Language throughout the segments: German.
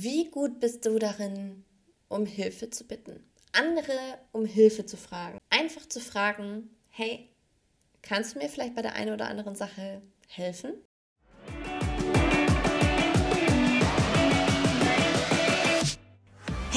Wie gut bist du darin, um Hilfe zu bitten? Andere um Hilfe zu fragen. Einfach zu fragen, hey, kannst du mir vielleicht bei der einen oder anderen Sache helfen?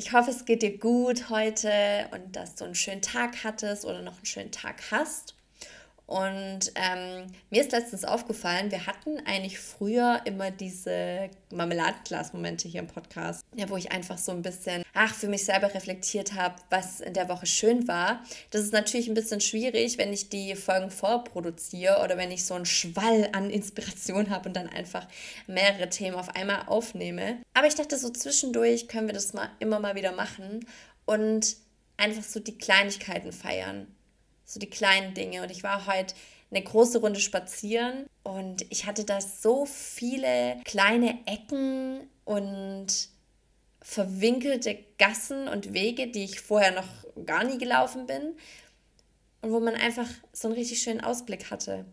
Ich hoffe, es geht dir gut heute und dass du einen schönen Tag hattest oder noch einen schönen Tag hast. Und ähm, mir ist letztens aufgefallen, wir hatten eigentlich früher immer diese Marmeladenglas-Momente hier im Podcast, ja, wo ich einfach so ein bisschen, ach, für mich selber reflektiert habe, was in der Woche schön war. Das ist natürlich ein bisschen schwierig, wenn ich die Folgen vorproduziere oder wenn ich so einen Schwall an Inspiration habe und dann einfach mehrere Themen auf einmal aufnehme. Aber ich dachte, so zwischendurch können wir das mal immer mal wieder machen und einfach so die Kleinigkeiten feiern so die kleinen Dinge. Und ich war heute eine große Runde spazieren und ich hatte da so viele kleine Ecken und verwinkelte Gassen und Wege, die ich vorher noch gar nie gelaufen bin und wo man einfach so einen richtig schönen Ausblick hatte.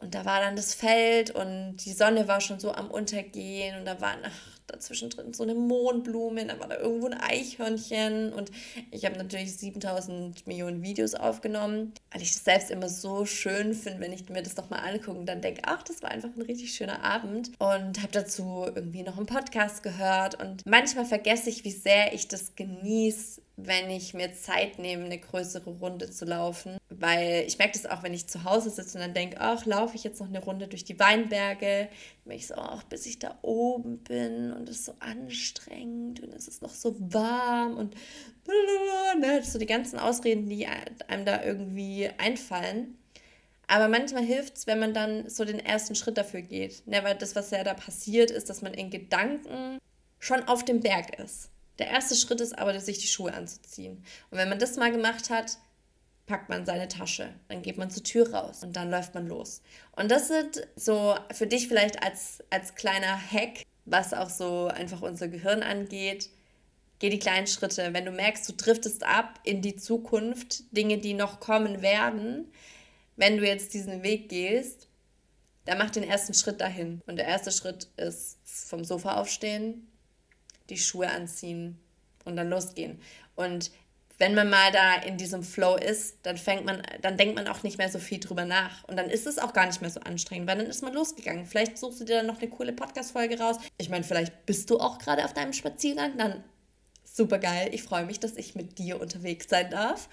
Und da war dann das Feld und die Sonne war schon so am Untergehen und da war, ach, dazwischen drin so eine Mohnblume, dann war da irgendwo ein Eichhörnchen und ich habe natürlich 7000 Millionen Videos aufgenommen, weil ich das selbst immer so schön finde, wenn ich mir das nochmal angucke und dann denke, ach, das war einfach ein richtig schöner Abend und habe dazu irgendwie noch einen Podcast gehört und manchmal vergesse ich, wie sehr ich das genieße, wenn ich mir Zeit nehme, eine größere Runde zu laufen. Weil ich merke das auch, wenn ich zu Hause sitze und dann denke, ach, laufe ich jetzt noch eine Runde durch die Weinberge. Dann ich so, ach, bis ich da oben bin und es ist so anstrengend und es ist noch so warm und ne, so die ganzen Ausreden, die einem da irgendwie einfallen. Aber manchmal hilft es, wenn man dann so den ersten Schritt dafür geht. Ne, weil das, was ja da passiert, ist, dass man in Gedanken schon auf dem Berg ist. Der erste Schritt ist aber, sich die Schuhe anzuziehen. Und wenn man das mal gemacht hat, packt man seine Tasche, dann geht man zur Tür raus und dann läuft man los. Und das sind so für dich vielleicht als, als kleiner Hack, was auch so einfach unser Gehirn angeht. Geh die kleinen Schritte. Wenn du merkst, du driftest ab in die Zukunft, Dinge, die noch kommen werden, wenn du jetzt diesen Weg gehst, dann mach den ersten Schritt dahin. Und der erste Schritt ist vom Sofa aufstehen, die Schuhe anziehen und dann losgehen. Und wenn man mal da in diesem Flow ist, dann fängt man, dann denkt man auch nicht mehr so viel drüber nach. Und dann ist es auch gar nicht mehr so anstrengend, weil dann ist man losgegangen. Vielleicht suchst du dir dann noch eine coole Podcast-Folge raus. Ich meine, vielleicht bist du auch gerade auf deinem Spaziergang. Dann super geil. Ich freue mich, dass ich mit dir unterwegs sein darf.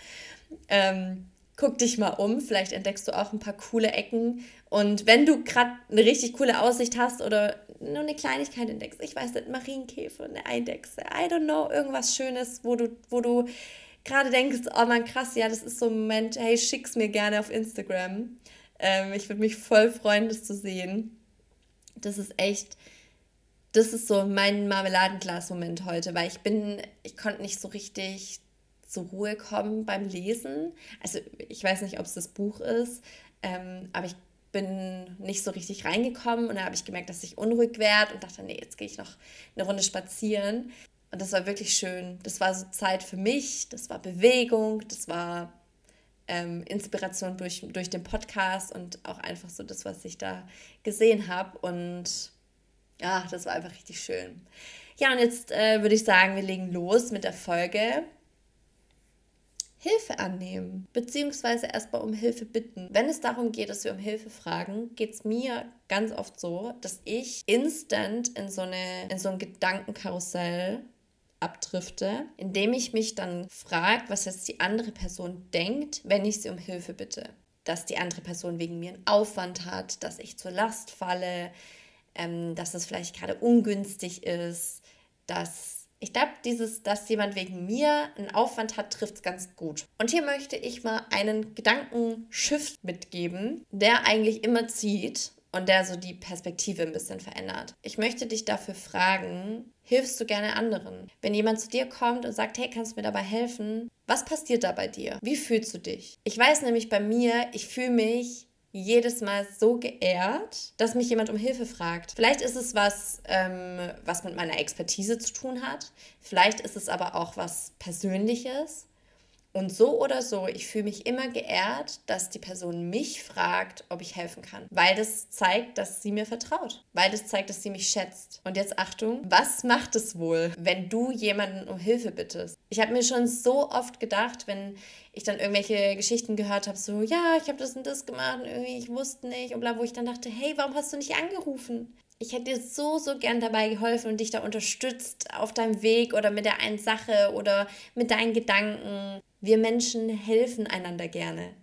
Ähm, guck dich mal um, vielleicht entdeckst du auch ein paar coole Ecken. Und wenn du gerade eine richtig coole Aussicht hast oder nur eine Kleinigkeit entdeckst, ich weiß nicht, Marienkäfer, eine Eidechse, I don't know, irgendwas Schönes, wo du, wo du gerade denkst, oh man, krass, ja, das ist so ein Moment, hey, schick's mir gerne auf Instagram. Ähm, ich würde mich voll freuen, das zu sehen. Das ist echt, das ist so mein Marmeladenglas-Moment heute, weil ich bin, ich konnte nicht so richtig zur Ruhe kommen beim Lesen. Also ich weiß nicht, ob es das Buch ist, ähm, aber ich bin nicht so richtig reingekommen und da habe ich gemerkt, dass ich unruhig werde und dachte, nee, jetzt gehe ich noch eine Runde spazieren. Und das war wirklich schön. Das war so Zeit für mich, das war Bewegung, das war ähm, Inspiration durch, durch den Podcast und auch einfach so das, was ich da gesehen habe. Und ja, das war einfach richtig schön. Ja, und jetzt äh, würde ich sagen, wir legen los mit der Folge. Hilfe annehmen, beziehungsweise erstmal um Hilfe bitten. Wenn es darum geht, dass wir um Hilfe fragen, geht es mir ganz oft so, dass ich instant in so, eine, in so ein Gedankenkarussell abdrifte, indem ich mich dann frage, was jetzt die andere Person denkt, wenn ich sie um Hilfe bitte. Dass die andere Person wegen mir einen Aufwand hat, dass ich zur Last falle, ähm, dass es vielleicht gerade ungünstig ist, dass ich glaube, dieses, dass jemand wegen mir einen Aufwand hat, trifft es ganz gut. Und hier möchte ich mal einen Gedankenshift mitgeben, der eigentlich immer zieht. und der so die Perspektive ein bisschen verändert. Ich möchte dich dafür fragen, hilfst du gerne anderen? Wenn jemand zu dir kommt und sagt, hey, kannst du mir dabei helfen? Was passiert da bei dir? Wie fühlst du dich? Ich weiß nämlich bei mir, ich fühle mich jedes Mal so geehrt, dass mich jemand um Hilfe fragt. Vielleicht ist es was, ähm, was mit meiner Expertise zu tun hat. Vielleicht ist es aber auch was Persönliches. Und so oder so, ich fühle mich immer geehrt, dass die Person mich fragt, ob ich helfen kann. Weil das zeigt, dass sie mir vertraut. Weil das zeigt, dass sie mich schätzt. Und jetzt Achtung, was macht es wohl, wenn du jemanden um Hilfe bittest? Ich habe mir schon so oft gedacht, wenn ich dann irgendwelche Geschichten gehört habe, so, ja, ich habe das und das gemacht und irgendwie, ich wusste nicht und bla, wo ich dann dachte, hey, warum hast du nicht angerufen? Ich hätte dir so, so gern dabei geholfen und dich da unterstützt auf deinem Weg oder mit der einen Sache oder mit deinen Gedanken. Wir Menschen helfen einander gerne.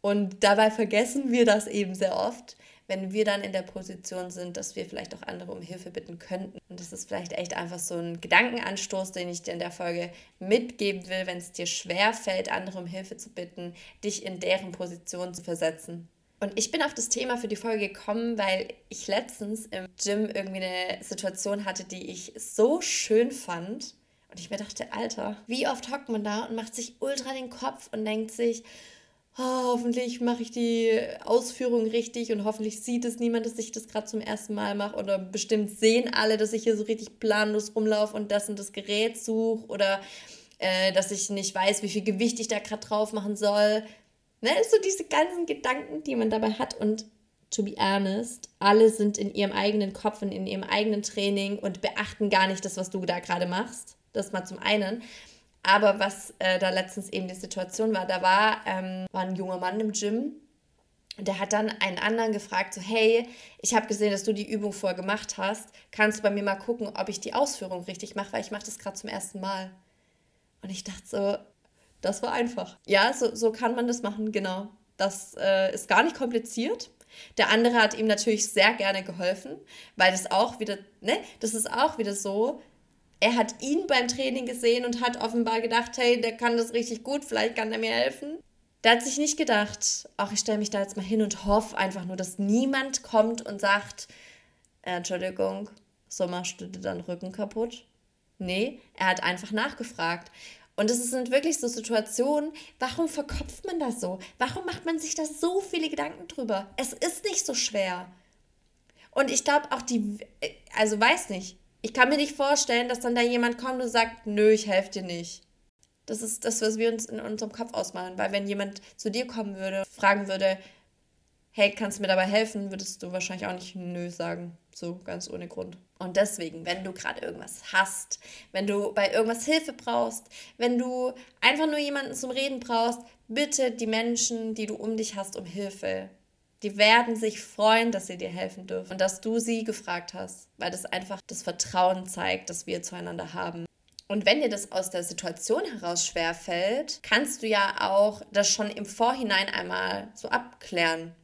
Und dabei vergessen wir das eben sehr oft, wenn wir dann in der Position sind, dass wir vielleicht auch andere um Hilfe bitten könnten. Und das ist vielleicht echt einfach so ein Gedankenanstoß, den ich dir in der Folge mitgeben will, wenn es dir schwer fällt, andere um Hilfe zu bitten, dich in deren Position zu versetzen. Und ich bin auf das Thema für die Folge gekommen, weil ich letztens im Gym irgendwie eine Situation hatte, die ich so schön fand. Und ich mir dachte, Alter, wie oft hockt man da und macht sich ultra den Kopf und denkt sich, oh, hoffentlich mache ich die Ausführung richtig und hoffentlich sieht es niemand, dass ich das gerade zum ersten Mal mache. Oder bestimmt sehen alle, dass ich hier so richtig planlos rumlaufe und das und das Gerät suche. Oder äh, dass ich nicht weiß, wie viel Gewicht ich da gerade drauf machen soll. Ne, so diese ganzen Gedanken, die man dabei hat und to be honest, alle sind in ihrem eigenen Kopf und in ihrem eigenen Training und beachten gar nicht das, was du da gerade machst. Das mal zum einen. Aber was äh, da letztens eben die Situation war, da war, ähm, war ein junger Mann im Gym der hat dann einen anderen gefragt, so, hey, ich habe gesehen, dass du die Übung vorher gemacht hast. Kannst du bei mir mal gucken, ob ich die Ausführung richtig mache, weil ich mache das gerade zum ersten Mal. Und ich dachte so, das war einfach. Ja, so, so kann man das machen, genau. Das äh, ist gar nicht kompliziert. Der andere hat ihm natürlich sehr gerne geholfen, weil das auch wieder, ne, das ist auch wieder so. Er hat ihn beim Training gesehen und hat offenbar gedacht, hey, der kann das richtig gut, vielleicht kann er mir helfen. Der hat sich nicht gedacht, ach, ich stelle mich da jetzt mal hin und hoffe einfach nur, dass niemand kommt und sagt, äh, Entschuldigung, so machst du dir dann Rücken kaputt. Nee, er hat einfach nachgefragt. Und es sind wirklich so Situationen, warum verkopft man das so? Warum macht man sich da so viele Gedanken drüber? Es ist nicht so schwer. Und ich glaube auch die, also weiß nicht, ich kann mir nicht vorstellen, dass dann da jemand kommt und sagt, nö, ich helfe dir nicht. Das ist das, was wir uns in unserem Kopf ausmachen. Weil wenn jemand zu dir kommen würde, fragen würde, hey, kannst du mir dabei helfen, würdest du wahrscheinlich auch nicht nö sagen. So ganz ohne Grund. Und deswegen, wenn du gerade irgendwas hast, wenn du bei irgendwas Hilfe brauchst, wenn du einfach nur jemanden zum Reden brauchst, bitte die Menschen, die du um dich hast, um Hilfe. Die werden sich freuen, dass sie dir helfen dürfen und dass du sie gefragt hast, weil das einfach das Vertrauen zeigt, das wir zueinander haben. Und wenn dir das aus der Situation heraus schwerfällt, kannst du ja auch das schon im Vorhinein einmal so abklären.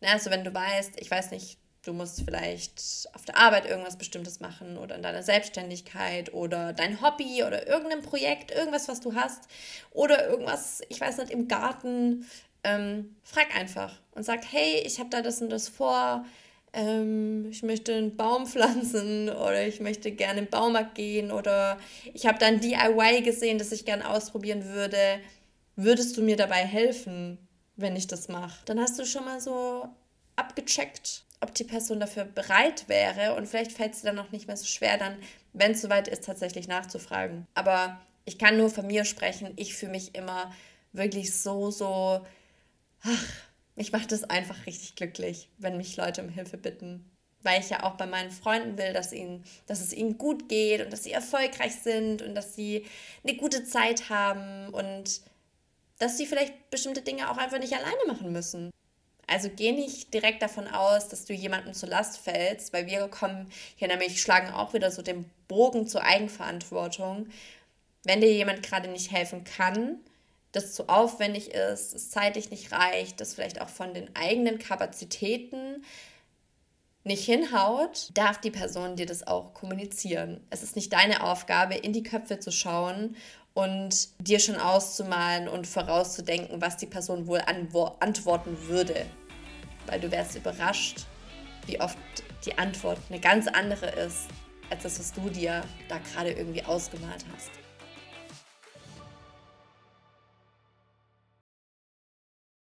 Also wenn du weißt, ich weiß nicht, Du musst vielleicht auf der Arbeit irgendwas Bestimmtes machen oder in deiner Selbstständigkeit oder dein Hobby oder irgendein Projekt, irgendwas, was du hast oder irgendwas, ich weiß nicht, im Garten. Ähm, frag einfach und sag, hey, ich habe da das und das vor. Ähm, ich möchte einen Baum pflanzen oder ich möchte gerne im Baumarkt gehen oder ich habe da ein DIY gesehen, das ich gerne ausprobieren würde. Würdest du mir dabei helfen, wenn ich das mache? Dann hast du schon mal so abgecheckt, ob die Person dafür bereit wäre und vielleicht fällt es dann noch nicht mehr so schwer, dann, wenn es soweit ist, tatsächlich nachzufragen. Aber ich kann nur von mir sprechen, ich fühle mich immer wirklich so, so, ach, mich macht es einfach richtig glücklich, wenn mich Leute um Hilfe bitten. Weil ich ja auch bei meinen Freunden will, dass, ihnen, dass es ihnen gut geht und dass sie erfolgreich sind und dass sie eine gute Zeit haben und dass sie vielleicht bestimmte Dinge auch einfach nicht alleine machen müssen. Also geh nicht direkt davon aus, dass du jemandem zur Last fällst, weil wir kommen hier nämlich, schlagen auch wieder so den Bogen zur Eigenverantwortung. Wenn dir jemand gerade nicht helfen kann, das zu aufwendig ist, es zeitlich nicht reicht, das vielleicht auch von den eigenen Kapazitäten nicht hinhaut, darf die Person dir das auch kommunizieren. Es ist nicht deine Aufgabe, in die Köpfe zu schauen und dir schon auszumalen und vorauszudenken, was die Person wohl antworten würde. Weil du wärst überrascht, wie oft die Antwort eine ganz andere ist, als das, was du dir da gerade irgendwie ausgemalt hast.